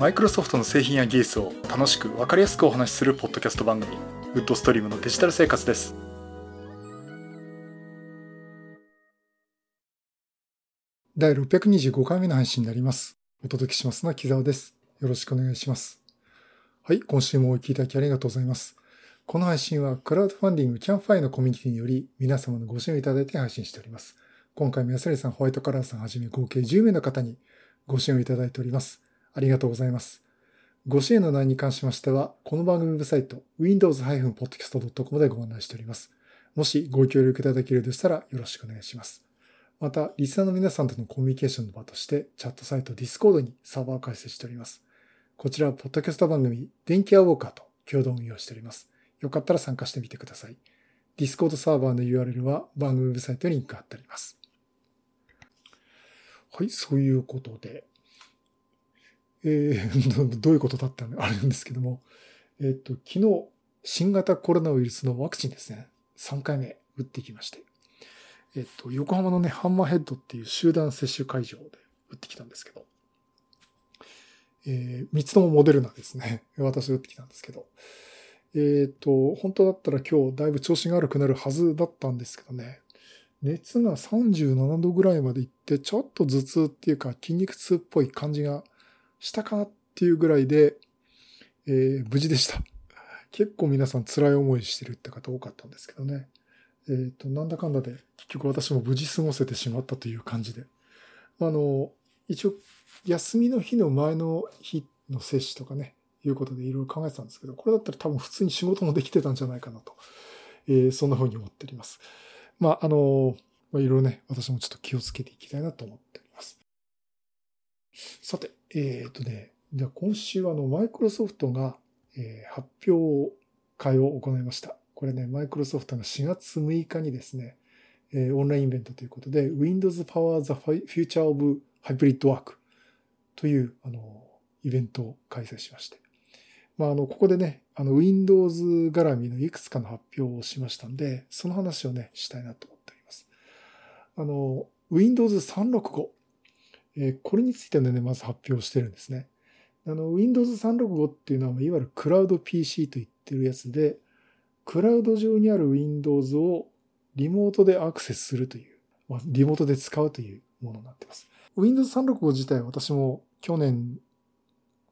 マイクロソフトの製品や技術を楽しく分かりやすくお話しするポッドキャスト番組ウッドストリームのデジタル生活です。第625回目の配信になります。お届けしますのは木沢です。よろしくお願いします。はい今週もお聞きいただきありがとうございます。この配信はクラウドファンディングキャンファイのコミュニティにより皆様のご支援いただいて配信しております。今回も安成さん、ホワイトカラーさんはじめ合計10名の方にご支援をいただいております。ありがとうございます。ご支援の内容に関しましては、この番組ウェブサイト、windows-podcast.com でご案内しております。もしご協力いただけるとしたらよろしくお願いします。また、リスナーの皆さんとのコミュニケーションの場として、チャットサイト Discord にサーバーを開設しております。こちらは、ポッドキャスト番組、電気アウォーカーと共同運用しております。よかったら参加してみてください。Discord サーバーの URL は番組ウェブサイトにリンク貼ってあります。はい、そういうことで、えー、どういうことだったの？あるんですけども、えっ、と、昨日、新型コロナウイルスのワクチンですね、3回目打ってきまして、えっ、と、横浜のね、ハンマーヘッドっていう集団接種会場で打ってきたんですけど、えー、3つともモデルナですね。私打ってきたんですけど、えっ、と、本当だったら今日だいぶ調子が悪くなるはずだったんですけどね、熱が37度ぐらいまでいって、ちょっと頭痛っていうか筋肉痛っぽい感じがしたかなっていうぐらいで、えー、無事でした。結構皆さん辛い思いしてるって方多かったんですけどね。えっ、ー、と、なんだかんだで結局私も無事過ごせてしまったという感じで。あの、一応、休みの日の前の日の接種とかね、いうことでいろいろ考えてたんですけど、これだったら多分普通に仕事もできてたんじゃないかなと、えー、そんな風に思っております。まあ、あの、まあ、いろいろね、私もちょっと気をつけていきたいなと思って。さて、えっ、ー、とね、では今週あの、マイクロソフトが、えー、発表会を行いました。これね、マイクロソフトが4月6日にですね、えー、オンラインイベントということで、Windows Power the Future of Hybrid Work という、あの、イベントを開催しまして。まあ、あの、ここでね、あの、Windows 絡みのいくつかの発表をしましたんで、その話をね、したいなと思っております。あの、Windows 365。え、これについてね、まず発表してるんですね。あの、Windows 365っていうのは、いわゆるクラウド PC と言ってるやつで、クラウド上にある Windows をリモートでアクセスするという、まあ、リモートで使うというものになってます。Windows 365自体私も去年、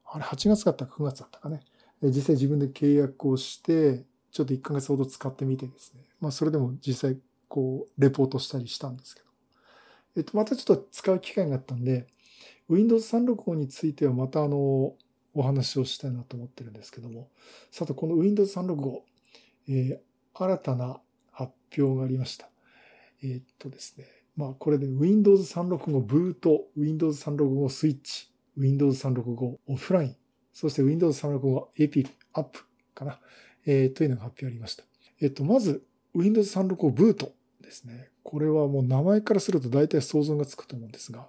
あれ8月だったか9月だったかね、実際自分で契約をして、ちょっと1ヶ月ほど使ってみてですね。まあそれでも実際こう、レポートしたりしたんですけど。えっと、またちょっと使う機会があったんで、Windows 365についてはまたあの、お話をしたいなと思ってるんですけども。さて、この Windows 365、えー、新たな発表がありました。えー、っとですね。まあこれで Windows 365ブート、Windows 365スイッチ、Windows 365オフラインそして Windows 365 AP アップかな、えー、というのが発表ありました。えっと、まず Windows 365ブートですね。これはもう名前からすると大体想像がつくと思うんですが、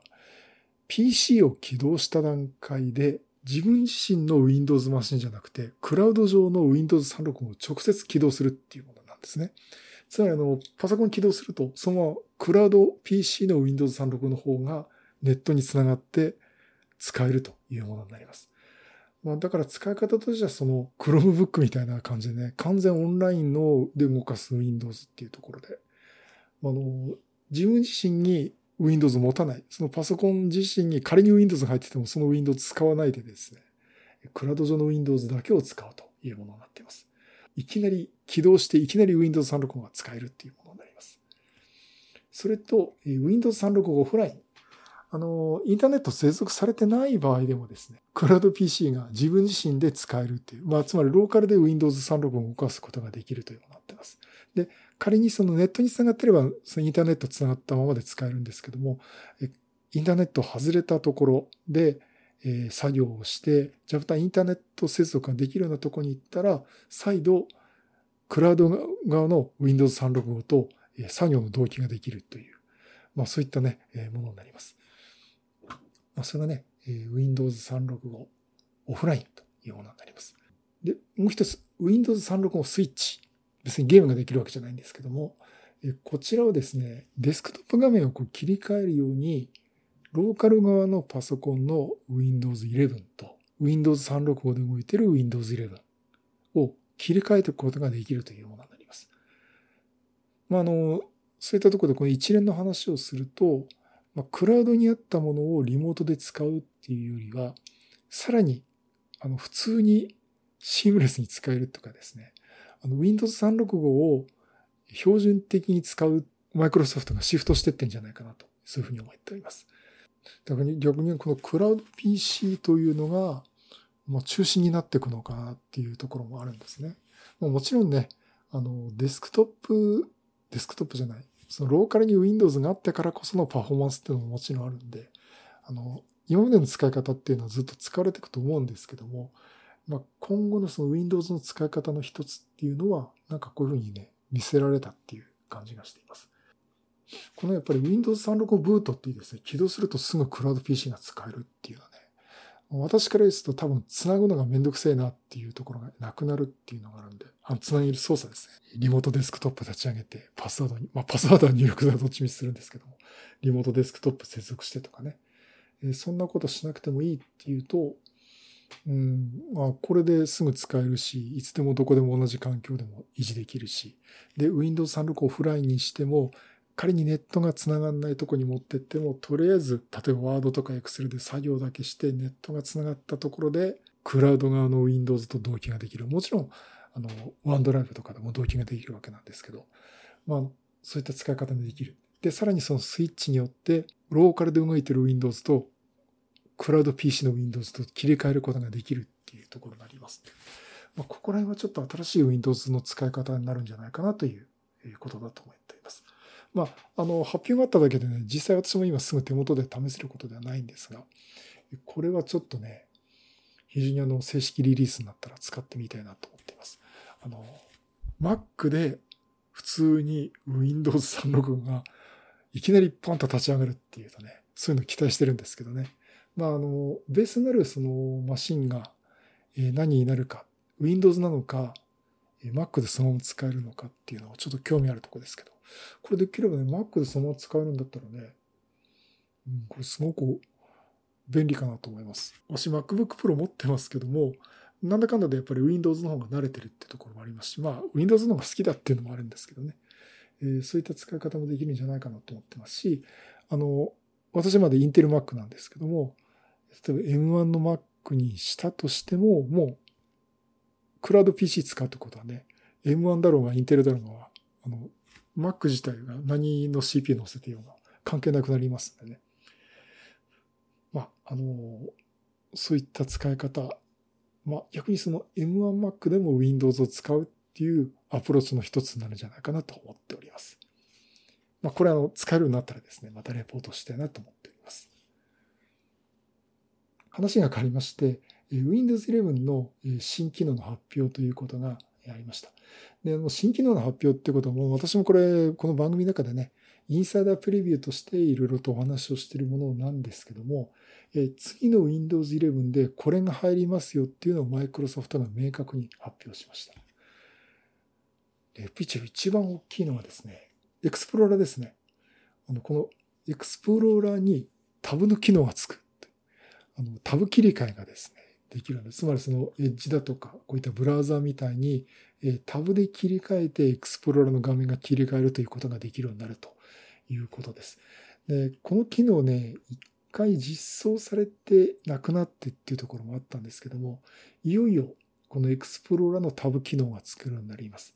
PC を起動した段階で自分自身の Windows マシンじゃなくて、クラウド上の Windows 365を直接起動するっていうものなんですね。つまりあの、パソコン起動すると、そのクラウド PC の Windows 365の方がネットにつながって使えるというものになります。まあ、だから使い方としてはその Chromebook みたいな感じでね、完全オンラインので動かす Windows っていうところで、あの、自分自身に Windows 持たない。そのパソコン自身に仮に Windows が入っててもその Windows 使わないでですね、クラウド上の Windows だけを使うというものになっています。いきなり起動していきなり Windows 365が使えるっていうものになります。それと、Windows 365オフライン。あの、インターネット接続されてない場合でもですね、クラウド PC が自分自身で使えるっていう、まあ、つまりローカルで Windows 365を動かすことができるというものになっています。で、仮にそのネットにつながってれば、そのインターネットつながったままで使えるんですけども、インターネット外れたところで、え、作業をして、じゃあまたインターネット接続ができるようなところに行ったら、再度、クラウド側の Windows 365と作業の同期ができるという、まあそういったね、えものになります。まあ、それがね、Windows 365オフラインというものになります。で、もう一つ、Windows 365スイッチ。別にゲームができるわけじゃないんですけども、こちらをですね、デスクトップ画面をこう切り替えるように、ローカル側のパソコンの Windows 11と Windows 365で動いている Windows 11を切り替えていくことができるというものになります。まあ、あの、そういったところでこの一連の話をすると、まあ、クラウドにあったものをリモートで使うっていうよりは、さらに、あの、普通にシームレスに使えるとかですね、あの、Windows 365を標準的に使うマイクロソフトがシフトしてってんじゃないかなと、そういうふうに思っております。だから逆にこのクラウド PC というのが、まあ、中心になっていくのかなっていうところもあるんですね。もちろんね、あの、デスクトップ、デスクトップじゃない、そのローカルに Windows があってからこそのパフォーマンスっていうのももちろんあるんで、あの、今までの使い方っていうのはずっと使われていくと思うんですけども、まあ、今後のその Windows の使い方の一つっていうのは、なんかこういうふうにね、見せられたっていう感じがしています。このやっぱり Windows 365ブートっていうですね、起動するとすぐクラウド PC が使えるっていうのはね、私からですと多分繋ぐのがめんどくせえなっていうところがなくなるっていうのがあるんで、あの、繋げる操作ですね。リモートデスクトップ立ち上げて、パスワードに、まあパスワードは入力だどっちみちするんですけども、リモートデスクトップ接続してとかね、そんなことしなくてもいいっていうと、うん、まあ、これですぐ使えるし、いつでもどこでも同じ環境でも維持できるし、で、Windows 365オフラインにしても、仮にネットが繋がらないとこに持ってっても、とりあえず、例えばワードとか Excel で作業だけして、ネットが繋がったところで、クラウド側の Windows と同期ができる。もちろん、あの、ワンドライブとかでも同期ができるわけなんですけど、まあ、そういった使い方もできる。で、さらにそのスイッチによって、ローカルで動いてる Windows と、クラウド PC の Windows と切り替えることができるっていうところになります。まあ、ここら辺はちょっと新しい Windows の使い方になるんじゃないかなということだと思っています。まあ、あの、発表があっただけでね、実際私も今すぐ手元で試せることではないんですが、これはちょっとね、非常にあの、正式リリースになったら使ってみたいなと思っています。あの、Mac で普通に Windows 365がいきなりポンと立ち上がるっていうとね、そういうの期待してるんですけどね。まあ、あの、ベースになるそのマシンが何になるか、Windows なのか、Mac でそのまま使えるのかっていうのはちょっと興味あるところですけど。これできればね、Mac でそのまま使えるんだったらね、うん、これすごく便利かなと思います。私 MacBook Pro 持ってますけども、なんだかんだでやっぱり Windows の方が慣れてるってところもありますし、まあ Windows の方が好きだっていうのもあるんですけどね。えー、そういった使い方もできるんじゃないかなと思ってますし、あの、私までインテル Mac なんですけども、例えば M1 の Mac にしたとしても、もう、クラウド PC 使うってことはね、M1 だろうがインテルだろうが、あの、Mac 自体が何の CPU 乗せてようが関係なくなりますんでね。まあ、あの、そういった使い方、まあ、逆にその M1Mac でも Windows を使うっていうアプローチの一つになるんじゃないかなと思っております。まあ、これあの、使えるようになったらですね、またレポートしたいなと思って。話が変わりまして、Windows 11の新機能の発表ということがありました。で、新機能の発表ってことも、私もこれ、この番組の中でね、インサイダープレビューとしていろいろとお話をしているものなんですけども、え次の Windows 11でこれが入りますよっていうのをマイクロソフトが明確に発表しました。で、ピッチャー一番大きいのはですね、エクスプローラーですね。あの、このエクスプローラーにタブの機能がつく。あの、タブ切り替えがですね、できるんです。つまりそのエッジだとか、こういったブラウザーみたいに、えタブで切り替えてエクスプローラーの画面が切り替えるということができるようになるということです。で、この機能ね、一回実装されてなくなってっていうところもあったんですけども、いよいよこのエクスプローラーのタブ機能が作るようになります。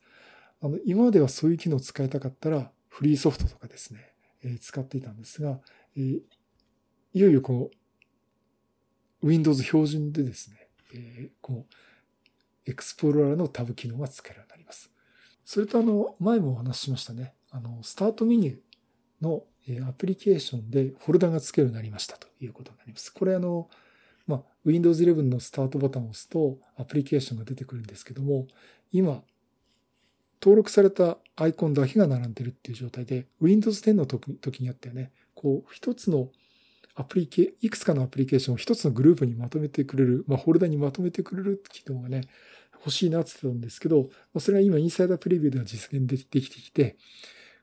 あの、今まではそういう機能を使いたかったら、フリーソフトとかですね、え、使っていたんですが、え、いよいよこの Windows 標準でですね、え、このエクスプローラーのタブ機能が使えるようになります。それとあの、前もお話ししましたね。あの、スタートメニューのアプリケーションでフォルダが付けるようになりましたということになります。これあの、まあ、Windows 11のスタートボタンを押すとアプリケーションが出てくるんですけども、今、登録されたアイコンだけが並んでるっていう状態で、Windows 10の時にあったよね、こう、一つのアプリケ、いくつかのアプリケーションを一つのグループにまとめてくれる、まあ、フォルダにまとめてくれる機能がね、欲しいなって言ってたんですけど、それが今インサイダープレビューでは実現できてきて、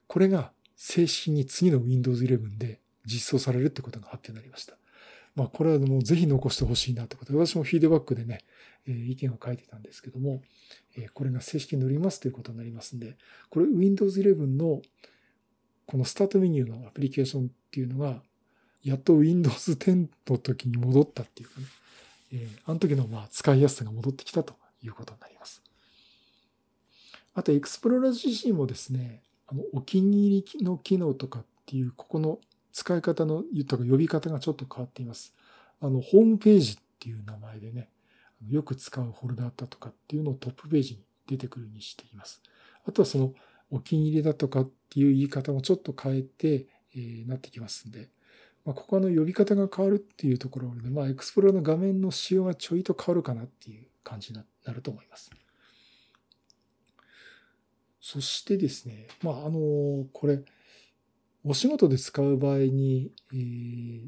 これが正式に次の Windows 11で実装されるってことが発表になりました。まあ、これはもうぜひ残してほしいなってことで、私もフィードバックでね、えー、意見を書いてたんですけども、えー、これが正式に乗りますということになりますんで、これ Windows 11のこのスタートメニューのアプリケーションっていうのが、やっと Windows 10の時に戻ったっていうかね、えー、あの時のまあ使いやすさが戻ってきたということになります。あと、エクスプローラー自身もですね、あの、お気に入りの機能とかっていう、ここの使い方の、とか呼び方がちょっと変わっています。あの、ホームページっていう名前でね、よく使うフォルダだとかっていうのをトップページに出てくるにしています。あとはその、お気に入りだとかっていう言い方もちょっと変えて、えー、なってきますんで、まあ、ここの呼び方が変わるっていうところで、まあ、エクスプロの画面の仕様がちょいと変わるかなっていう感じになると思います。そしてですね、まあ、あの、これ、お仕事で使う場合に、えー、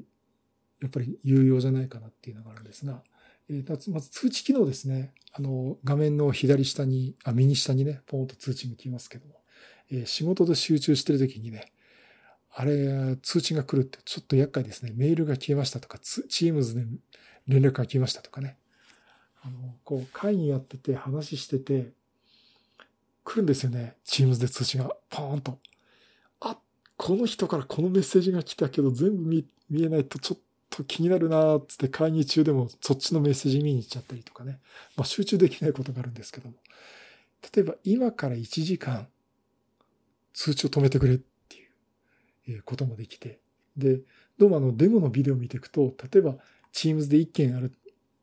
やっぱり有用じゃないかなっていうのがあるんですが、えー、まず通知機能ですね。あの、画面の左下に、あ、右下にね、ポンと通知が来ますけども、えー、仕事で集中してるときにね、あれ、通知が来るってちょっと厄介ですね。メールが消えましたとか、チームズで連絡が消えましたとかね。あの、こう、会議やってて話してて、来るんですよね。チームズで通知がポーンと。あ、この人からこのメッセージが来たけど全部見見えないとちょっと気になるなーっつって会議中でもそっちのメッセージ見に行っちゃったりとかね。まあ集中できないことがあるんですけども。例えば今から1時間通知を止めてくれこともできて。で、どうもあのデモのビデオを見ていくと、例えば Teams で1件ある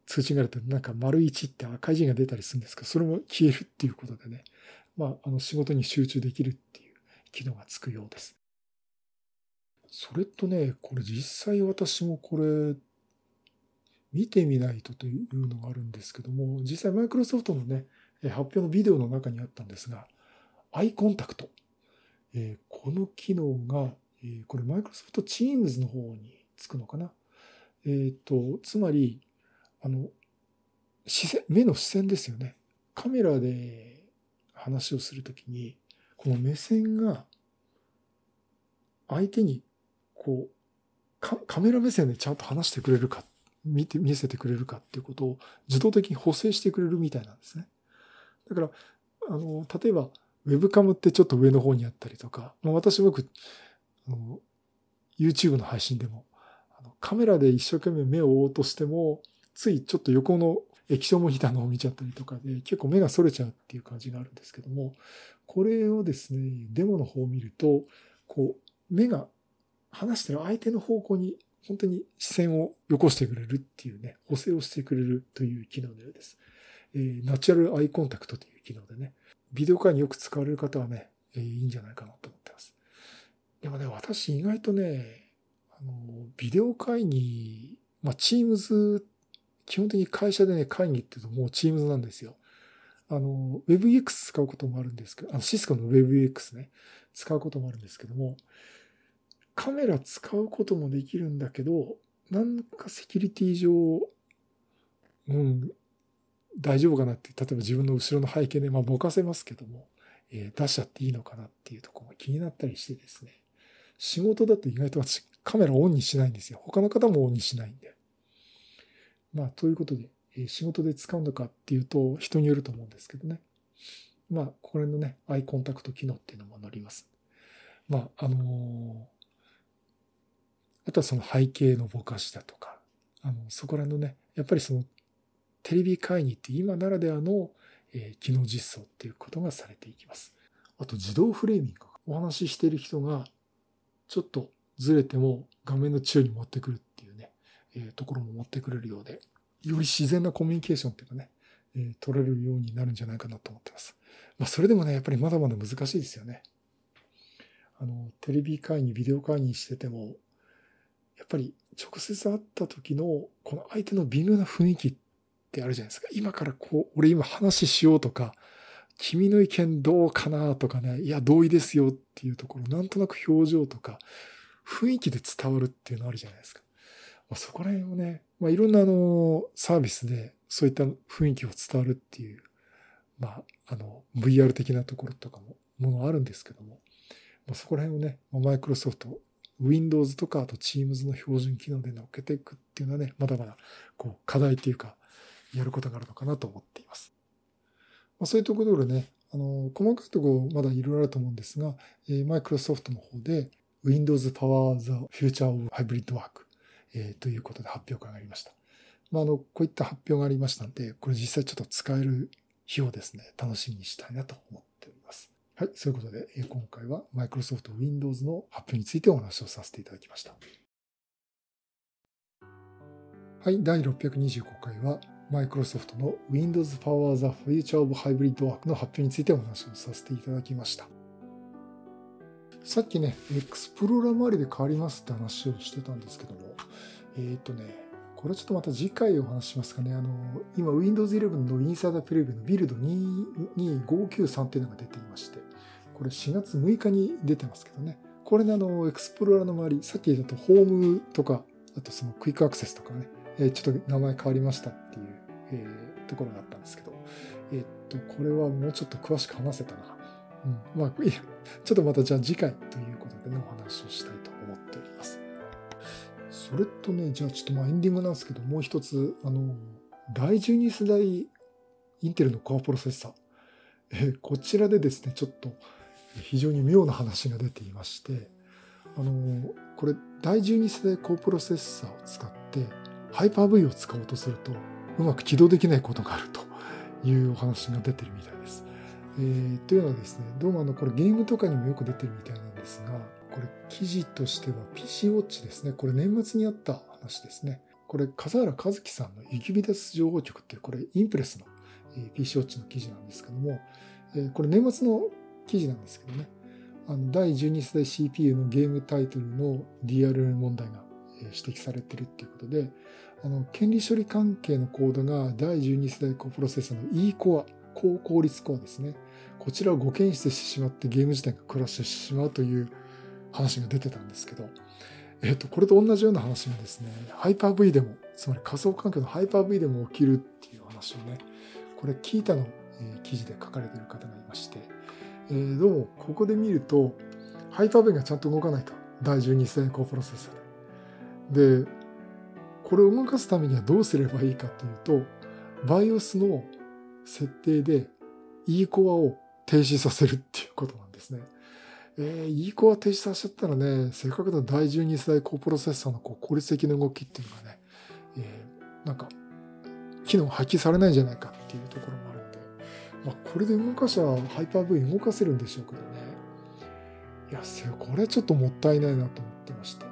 通知があるとなんか丸1って赤い字が出たりするんですけど、それも消えるっていうことでね。まあ、あの仕事に集中できるっていう機能がつくようです。それとね、これ実際私もこれ、見てみないとというのがあるんですけども、実際マイクロソフトのね、発表のビデオの中にあったんですが、アイコンタクト。えー、この機能が、え、これマイクロソフト Teams の方につくのかな？えっ、と、つまり、あの、視線、目の視線ですよね。カメラで話をするときに、この目線が相手にこうカメラ目線でちゃんと話してくれるか、見て、見せてくれるかっていうことを自動的に補正してくれるみたいなんですね。だから、あの、例えば、ウェブカムってちょっと上の方にあったりとか、まあ、私僕、の、YouTube の配信でも、あのカメラで一生懸命目を追おうとしても、ついちょっと横の液晶モニターの方を見ちゃったりとかで、結構目が逸れちゃうっていう感じがあるんですけども、これをですね、デモの方を見ると、こう、目が離してる相手の方向に本当に視線をよこしてくれるっていうね、補正をしてくれるという機能のようです。えー、ナチュラルアイコンタクトという機能でね、ビデオ会によく使われる方はね、えー、いいんじゃないかなと思ってます。でもね、私意外とね、あの、ビデオ会議、まあ、Teams 基本的に会社でね、会議って言うともう Teams なんですよ。あの、WebEX 使うこともあるんですけど、あの、シスコの WebEX ね、使うこともあるんですけども、カメラ使うこともできるんだけど、なんかセキュリティ上、うん、大丈夫かなって、例えば自分の後ろの背景で、まあ、ぼかせますけども、えー、出しちゃっていいのかなっていうところが気になったりしてですね、仕事だと意外と私カメラオンにしないんですよ。他の方もオンにしないんで。まあ、ということで、え仕事で使うのかっていうと、人によると思うんですけどね。まあ、これのね、アイコンタクト機能っていうのも載ります。まあ、あのー、あとはその背景のぼかしだとか、あの、そこら辺のね、やっぱりその、テレビ会議って今ならではの、えー、機能実装っていうことがされていきます。あと、自動フレーミング。お話ししている人が、ちょっとずれても画面の中に持ってくるっていうねえところも持ってくれるようで、より自然なコミュニケーションっていうかね、え取れるようになるんじゃないかなと思ってます。まあ、それでもね、やっぱりまだまだ難しいですよね。あの、テレビ会議、ビデオ会議してても、やっぱり直接会った時の、この相手の微妙な雰囲気ってあるじゃないですか。今からこう、俺今話しようとか、君の意見どうかなとかね、いや、同意ですよっていうところ、なんとなく表情とか、雰囲気で伝わるっていうのあるじゃないですか。まあ、そこら辺をね、まあ、いろんなあの、サービスでそういった雰囲気を伝わるっていう、まあ、あの、VR 的なところとかも、ものあるんですけども、まあ、そこら辺をね、マイクロソフト Windows とか、あと Teams の標準機能で乗っけていくっていうのはね、まだまだ、こう、課題っていうか、やることがあるのかなと思っています。まあ、そういうところでね、あの、細かいところまだいろいろあると思うんですが、えー、マイクロソフトの方で Windows Power the Future of Hybrid Work、えー、ということで発表会がありました。まあ、あの、こういった発表がありましたんで、これ実際ちょっと使える日をですね、楽しみにしたいなと思っております。はい、そういうことで、えー、今回はマイクロソフト Windows の発表についてお話をさせていただきました。はい、第625回はマイクロソフトの Windows Power the Future of Hybrid Work の発表についてお話をさせていただきました。さっきね、エクスプローラー周りで変わりますって話をしてたんですけども、えっ、ー、とね、これちょっとまた次回お話しますかね。あの、今 Windows 11のインサイダープレビューのビルド22593っていうのが出ていまして、これ4月6日に出てますけどね。これね、あの、エクスプローラーの周り、さっき言ったとホームとか、あとそのクイックアクセスとかね、えちょっと名前変わりましたっていうえー、ところがあったんですけど、えー、っと、これはもうちょっと詳しく話せたな。うん。まあ、いや、ちょっとまたじゃあ次回ということでね、お話をしたいと思っております。それとね、じゃあちょっとまあエンディングなんですけど、もう一つ、あの、第12世代インテルのコアプロセッサー。えー、こちらでですね、ちょっと非常に妙な話が出ていまして、あの、これ第12世代コアプロセッサーを使って、ハイパー V を使おうとすると、うまく起動できないことがあるというお話が出てるみたいです。えー、というのはですね、どうもあの、これゲームとかにもよく出てるみたいなんですが、これ記事としては PC ウォッチですね。これ年末にあった話ですね。これ、笠原和樹さんのユキビダス情報局っていう、これインプレスの PC ウォッチの記事なんですけども、これ年末の記事なんですけどね、あの第12世代 CPU のゲームタイトルの DRM 問題が指摘されてるっていうことで、あの、権利処理関係のコードが第12世代コプロセッサーの E コア、高効率コアですね。こちらを誤検出してしまってゲーム自体がクラッシュしてしまうという話が出てたんですけど、えっ、と、これと同じような話がですね、ハイパー V でも、つまり仮想環境のハイパー V でも起きるっていう話をね、これキータのえ記事で書かれている方がいまして、え、どうもここで見ると、ハイパー V がちゃんと動かないと。第12世代コプロセッサーで。で、これを動かすためにはどうすればいいかというと、BIOS の設定で E コアを停止させるっていうことなんですね。えー、E コア停止させちゃったらね、せっかくの第12世代高プロセッサーのこう効率的な動きっていうのがね、えー、なんか、機能発揮されないんじゃないかっていうところもあるんで、まあ、これで動かしゃハイパー V 動かせるんでしょうけどね。いや、これはちょっともったいないなと思ってまして。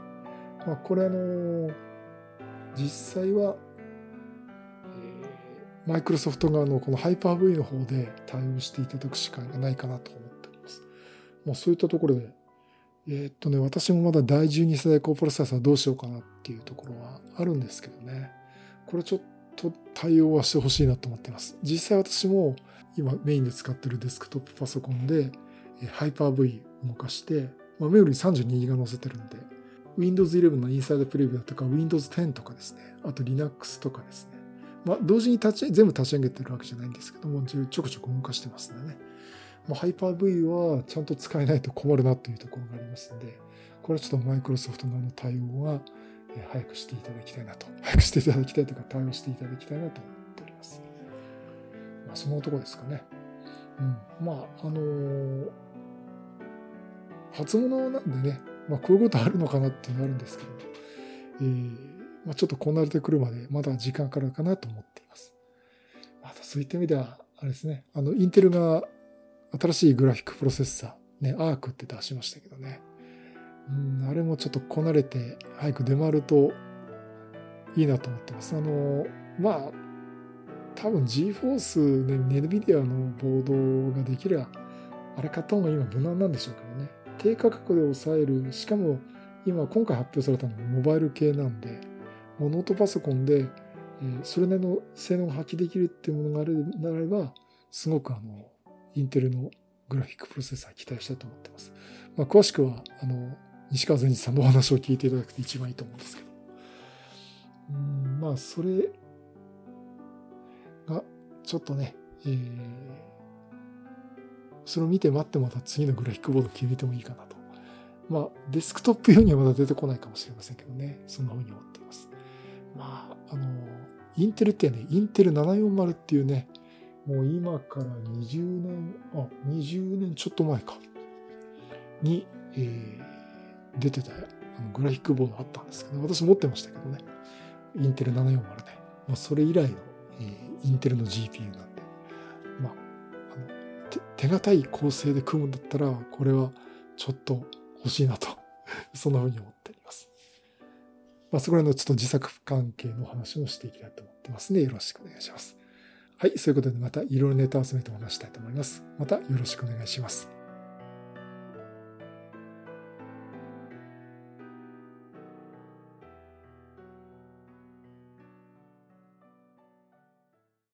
まあ、これあの実際は、マイクロソフト側のこのハイパー V の方で対応していただくしかないかなと思っております。もうそういったところで、えー、っとね、私もまだ第12世代コープロセッサーどうしようかなっていうところはあるんですけどね。これちょっと対応はしてほしいなと思っています。実際私も今メインで使ってるデスクトップパソコンでハイパー V 動かして、まあ、メモリー32が載せてるんで、Windows 11のインサイドプレビューだとか Windows 10とかですね、あと Linux とかですね。まあ、同時に立ち、全部立ち上げてるわけじゃないんですけども、ちょくちょく動かしてますんでね。もう Hyper-V はちゃんと使えないと困るなというところがありますんで、これはちょっとマイクロソフトの対応は早くしていただきたいなと。早くしていただきたいというか対応していただきたいなと思っております。まあ、そのとこですかね。うん。まあ、あのー、初物なんでね、まあ、こういうことあるのかなっていうのがあるんですけど、えー、まあ、ちょっとこなれてくるまでまだ時間かかるかなと思っています。またそういった意味では、あれですね、あの、インテルが新しいグラフィックプロセッサー、ね、アークって出しましたけどね。うん、あれもちょっとこなれて早く出回るといいなと思ってます。あの、まあ、多分 GForce ね、NVIDIA のボードができれば、あれ買った方が今無難なんでしょうけどね。低価格で抑える、しかも今今回発表されたのはモバイル系なんで、もうノートパソコンで、それなりの性能を発揮できるっていうものがあるならば、すごくあの、インテルのグラフィックプロセッサー期待したいと思ってます。まあ、詳しくは、あの、西川善治さんのお話を聞いていただくと一番いいと思うんですけど。うん、まあ、それが、ちょっとね、えー、それを見て待ってまた次のグラフィックボード決めてもいいかなとまあ、デスクトップ用にはまだ出てこないかもしれませんけどね。そんな風に思っています。まあ、あの、インテルってね、インテル740っていうね、もう今から20年、あ、20年ちょっと前か。に、えー、出てたあのグラフィックボードあったんですけど、私持ってましたけどね。インテル740ね。まあ、それ以来の、えー、インテルの GPU なんで、まあ、あの手堅い構成で組むんだったら、これはちょっと欲しいなと、そんな風に思っております。まあ、そこら辺のちょっと自作関係の話をしていきたいと思ってますので、よろしくお願いします。はい、そういうことでまたいろいろネタを集めてお話したいと思います。またよろしくお願いします。